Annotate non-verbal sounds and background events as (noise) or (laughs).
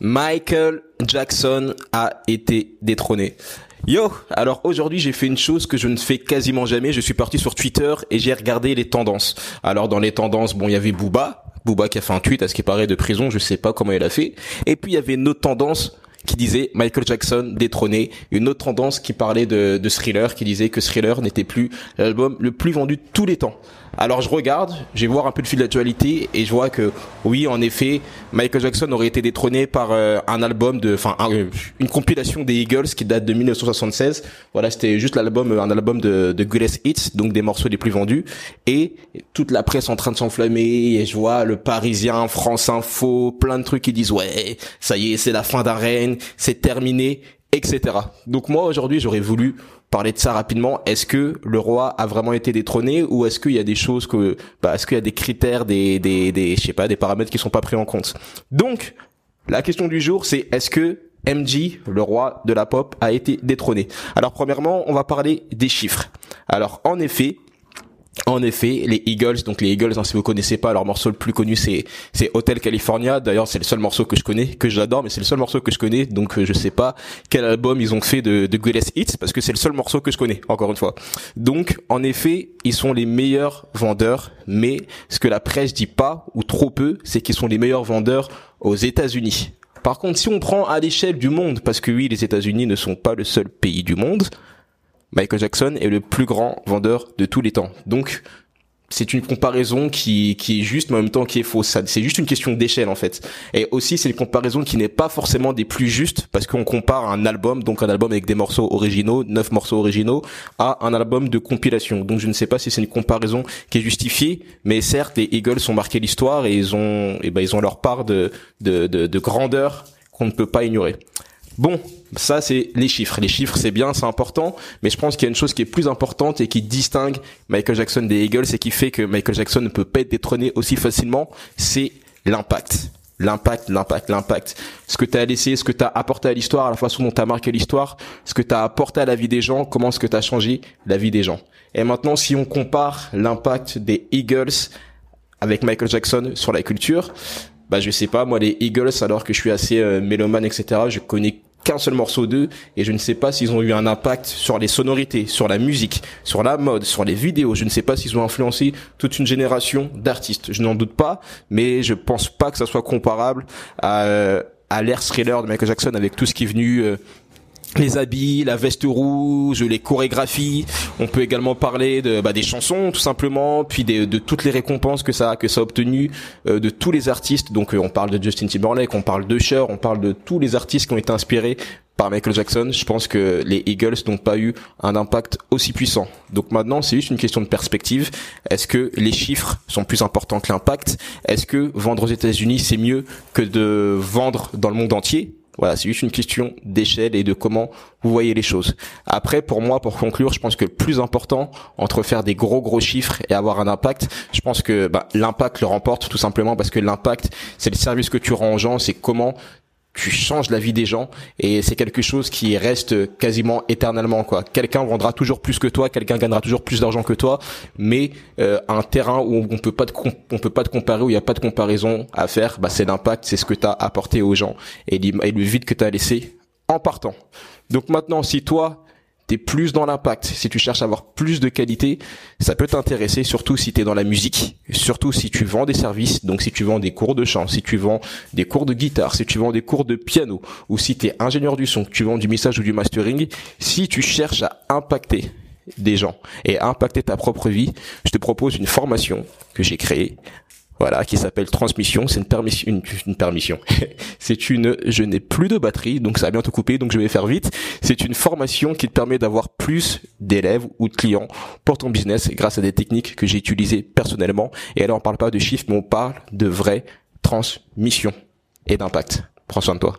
Michael Jackson a été détrôné. Yo, alors aujourd'hui j'ai fait une chose que je ne fais quasiment jamais. Je suis parti sur Twitter et j'ai regardé les tendances. Alors dans les tendances, bon, il y avait Booba, Booba qui a fait un tweet à ce qui paraît de prison, je sais pas comment il a fait. Et puis il y avait une autre tendance qui disait Michael Jackson détrôné, une autre tendance qui parlait de, de Thriller, qui disait que Thriller n'était plus l'album le plus vendu de tous les temps. Alors je regarde, je vais voir un peu le fil d'actualité et je vois que oui, en effet, Michael Jackson aurait été détrôné par euh, un album de, enfin une compilation des Eagles qui date de 1976. Voilà, c'était juste l'album, un album de, de Greatest Hits, donc des morceaux les plus vendus. Et toute la presse en train de s'enflammer et je vois le Parisien, France Info, plein de trucs qui disent ouais, ça y est, c'est la fin d'arène, c'est terminé, etc. Donc moi aujourd'hui, j'aurais voulu parler de ça rapidement. Est-ce que le roi a vraiment été détrôné ou est-ce qu'il y a des choses que, bah, est-ce qu'il y a des critères, des, des, des, je sais pas, des paramètres qui sont pas pris en compte? Donc, la question du jour, c'est est-ce que MJ, le roi de la pop, a été détrôné? Alors premièrement, on va parler des chiffres. Alors en effet, en effet, les Eagles, donc les Eagles, hein, si vous connaissez pas, leur morceau le plus connu c'est c'est Hotel California. D'ailleurs, c'est le seul morceau que je connais, que j'adore, mais c'est le seul morceau que je connais. Donc euh, je sais pas quel album ils ont fait de, de Greatest Hits parce que c'est le seul morceau que je connais. Encore une fois. Donc en effet, ils sont les meilleurs vendeurs, mais ce que la presse dit pas ou trop peu, c'est qu'ils sont les meilleurs vendeurs aux États-Unis. Par contre, si on prend à l'échelle du monde, parce que oui, les États-Unis ne sont pas le seul pays du monde, Michael Jackson est le plus grand vendeur de tous les temps. Donc, c'est une comparaison qui, qui est juste, mais en même temps qui est fausse. C'est juste une question d'échelle, en fait. Et aussi, c'est une comparaison qui n'est pas forcément des plus justes, parce qu'on compare un album, donc un album avec des morceaux originaux, neuf morceaux originaux, à un album de compilation. Donc, je ne sais pas si c'est une comparaison qui est justifiée, mais certes, les Eagles ont marqué l'histoire et ils ont, et ben, ils ont leur part de, de, de, de grandeur qu'on ne peut pas ignorer. Bon, ça c'est les chiffres. Les chiffres c'est bien, c'est important, mais je pense qu'il y a une chose qui est plus importante et qui distingue Michael Jackson des Eagles et qui fait que Michael Jackson ne peut pas être détrôné aussi facilement, c'est l'impact. L'impact, l'impact, l'impact. Ce que tu as laissé, ce que tu as apporté à l'histoire, la façon dont tu as marqué l'histoire, ce que tu as apporté à la vie des gens, comment est-ce que tu as changé la vie des gens. Et maintenant, si on compare l'impact des Eagles avec Michael Jackson sur la culture, bah je sais pas moi les Eagles alors que je suis assez euh, mélomane etc je connais qu'un seul morceau d'eux et je ne sais pas s'ils ont eu un impact sur les sonorités, sur la musique, sur la mode, sur les vidéos. Je ne sais pas s'ils ont influencé toute une génération d'artistes. Je n'en doute pas, mais je pense pas que ça soit comparable à, euh, à l'ère thriller de Michael Jackson avec tout ce qui est venu euh, les habits, la veste rouge, les chorégraphies. On peut également parler de bah, des chansons tout simplement, puis de, toutes les récompenses que ça que ça a obtenu euh, de tous les artistes. Donc euh, on parle de Justin Timberlake, on parle de Cher, on parle de tous les artistes qui ont été inspirés par Michael Jackson. Je pense que les Eagles n'ont pas eu un impact aussi puissant. Donc maintenant, c'est juste une question de perspective. Est-ce que les chiffres sont plus importants que l'impact? Est-ce que vendre aux États-Unis c'est mieux que de vendre dans le monde entier? Voilà, c'est juste une question d'échelle et de comment vous voyez les choses. Après, pour moi, pour conclure, je pense que le plus important entre faire des gros gros chiffres et avoir un impact, je pense que bah, l'impact le remporte tout simplement parce que l'impact, c'est le service que tu rends aux gens, c'est comment tu changes la vie des gens et c'est quelque chose qui reste quasiment éternellement quoi. Quelqu'un vendra toujours plus que toi, quelqu'un gagnera toujours plus d'argent que toi, mais euh, un terrain où on peut pas te on peut pas te comparer où il y a pas de comparaison à faire, bah c'est l'impact, c'est ce que tu as apporté aux gens et, et le vide que tu as laissé en partant. Donc maintenant si toi t'es plus dans l'impact, si tu cherches à avoir plus de qualité, ça peut t'intéresser, surtout si t'es dans la musique, surtout si tu vends des services, donc si tu vends des cours de chant, si tu vends des cours de guitare, si tu vends des cours de piano, ou si t'es ingénieur du son, que tu vends du message ou du mastering, si tu cherches à impacter des gens et à impacter ta propre vie, je te propose une formation que j'ai créée voilà, qui s'appelle transmission. C'est une permission, une, permission. (laughs) c'est une, je n'ai plus de batterie, donc ça va bientôt couper, donc je vais faire vite. C'est une formation qui te permet d'avoir plus d'élèves ou de clients pour ton business grâce à des techniques que j'ai utilisées personnellement. Et là, on parle pas de chiffres, mais on parle de vraie transmission et d'impact. Prends soin de toi.